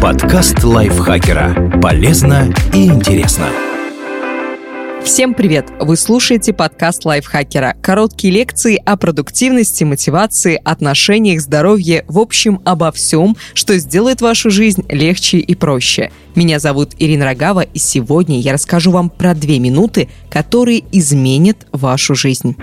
Подкаст лайфхакера. Полезно и интересно. Всем привет! Вы слушаете подкаст лайфхакера. Короткие лекции о продуктивности, мотивации, отношениях, здоровье, в общем, обо всем, что сделает вашу жизнь легче и проще. Меня зовут Ирина Рогава, и сегодня я расскажу вам про две минуты, которые изменят вашу жизнь.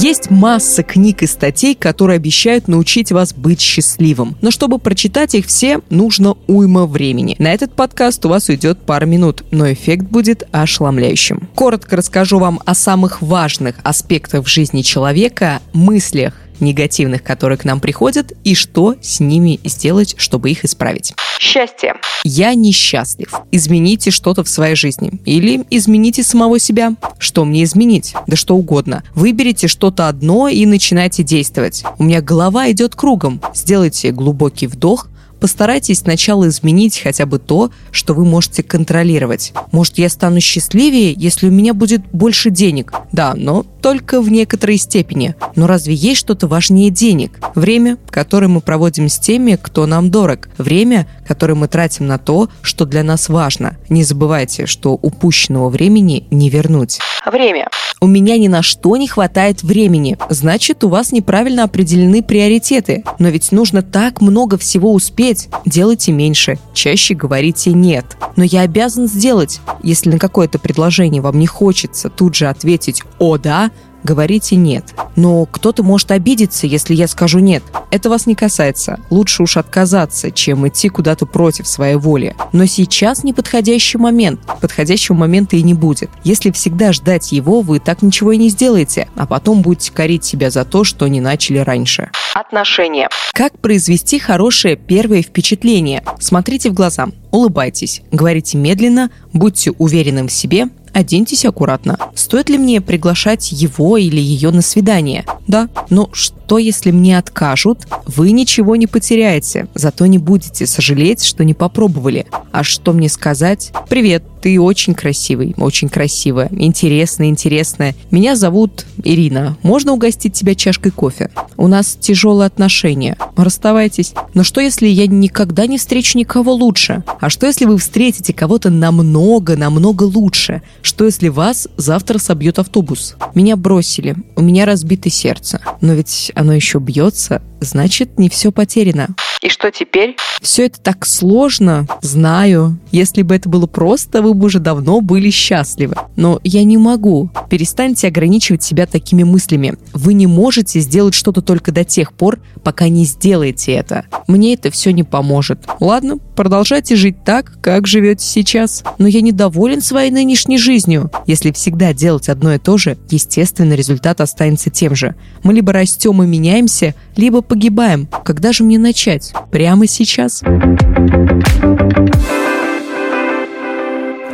Есть масса книг и статей, которые обещают научить вас быть счастливым. Но чтобы прочитать их все, нужно уйма времени. На этот подкаст у вас уйдет пара минут, но эффект будет ошеломляющим. Коротко расскажу вам о самых важных аспектах жизни человека, мыслях, негативных, которые к нам приходят, и что с ними сделать, чтобы их исправить. Счастье. Я несчастлив. Измените что-то в своей жизни. Или измените самого себя. Что мне изменить? Да что угодно. Выберите что-то одно и начинайте действовать. У меня голова идет кругом. Сделайте глубокий вдох, постарайтесь сначала изменить хотя бы то, что вы можете контролировать. Может, я стану счастливее, если у меня будет больше денег? Да, но только в некоторой степени. Но разве есть что-то важнее денег? Время, которое мы проводим с теми, кто нам дорог. Время, которое мы тратим на то, что для нас важно. Не забывайте, что упущенного времени не вернуть. Время. У меня ни на что не хватает времени. Значит, у вас неправильно определены приоритеты. Но ведь нужно так много всего успеть. Делайте меньше. Чаще говорите «нет». Но я обязан сделать. Если на какое-то предложение вам не хочется тут же ответить «о да», говорите «нет». Но кто-то может обидеться, если я скажу «нет». Это вас не касается. Лучше уж отказаться, чем идти куда-то против своей воли. Но сейчас неподходящий момент. Подходящего момента и не будет. Если всегда ждать его, вы так ничего и не сделаете, а потом будете корить себя за то, что не начали раньше. Отношения. Как произвести хорошее первое впечатление? Смотрите в глаза, улыбайтесь, говорите медленно, будьте уверенным в себе, оденьтесь аккуратно. Стоит ли мне приглашать его или ее на свидание? Да. Но что, если мне откажут? Вы ничего не потеряете, зато не будете сожалеть, что не попробовали. А что мне сказать? Привет, ты очень красивый, очень красивая, интересная, интересная. Меня зовут Ирина. Можно угостить тебя чашкой кофе? У нас тяжелые отношения. Расставайтесь. Но что, если я никогда не встречу никого лучше? А что, если вы встретите кого-то намного, намного лучше? Что, если вас завтра собьет автобус? Меня бросили. У меня разбито сердце. Но ведь оно еще бьется, значит, не все потеряно. И что теперь? Все это так сложно, знаю. Если бы это было просто, вы бы уже давно были счастливы. Но я не могу. Перестаньте ограничивать себя такими мыслями. Вы не можете сделать что-то только до тех пор, пока не сделаете это. Мне это все не поможет. Ладно, продолжайте жить так, как живете сейчас. Но я недоволен своей нынешней жизнью. Если всегда делать одно и то же, естественно, результат останется тем же. Мы либо растем и меняемся, либо погибаем. Когда же мне начать? Прямо сейчас?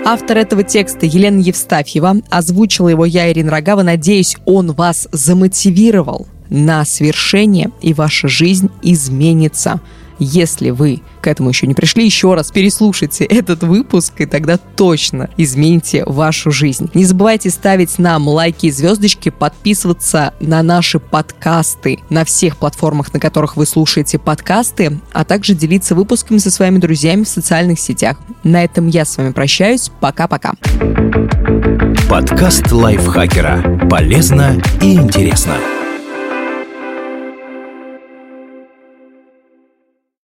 Автор этого текста Елена Евстафьева озвучила его я, Ирина Рогава. Надеюсь, он вас замотивировал на свершение, и ваша жизнь изменится. Если вы к этому еще не пришли, еще раз переслушайте этот выпуск, и тогда точно измените вашу жизнь. Не забывайте ставить нам лайки и звездочки, подписываться на наши подкасты на всех платформах, на которых вы слушаете подкасты, а также делиться выпусками со своими друзьями в социальных сетях. На этом я с вами прощаюсь. Пока-пока. Подкаст лайфхакера. Полезно и интересно.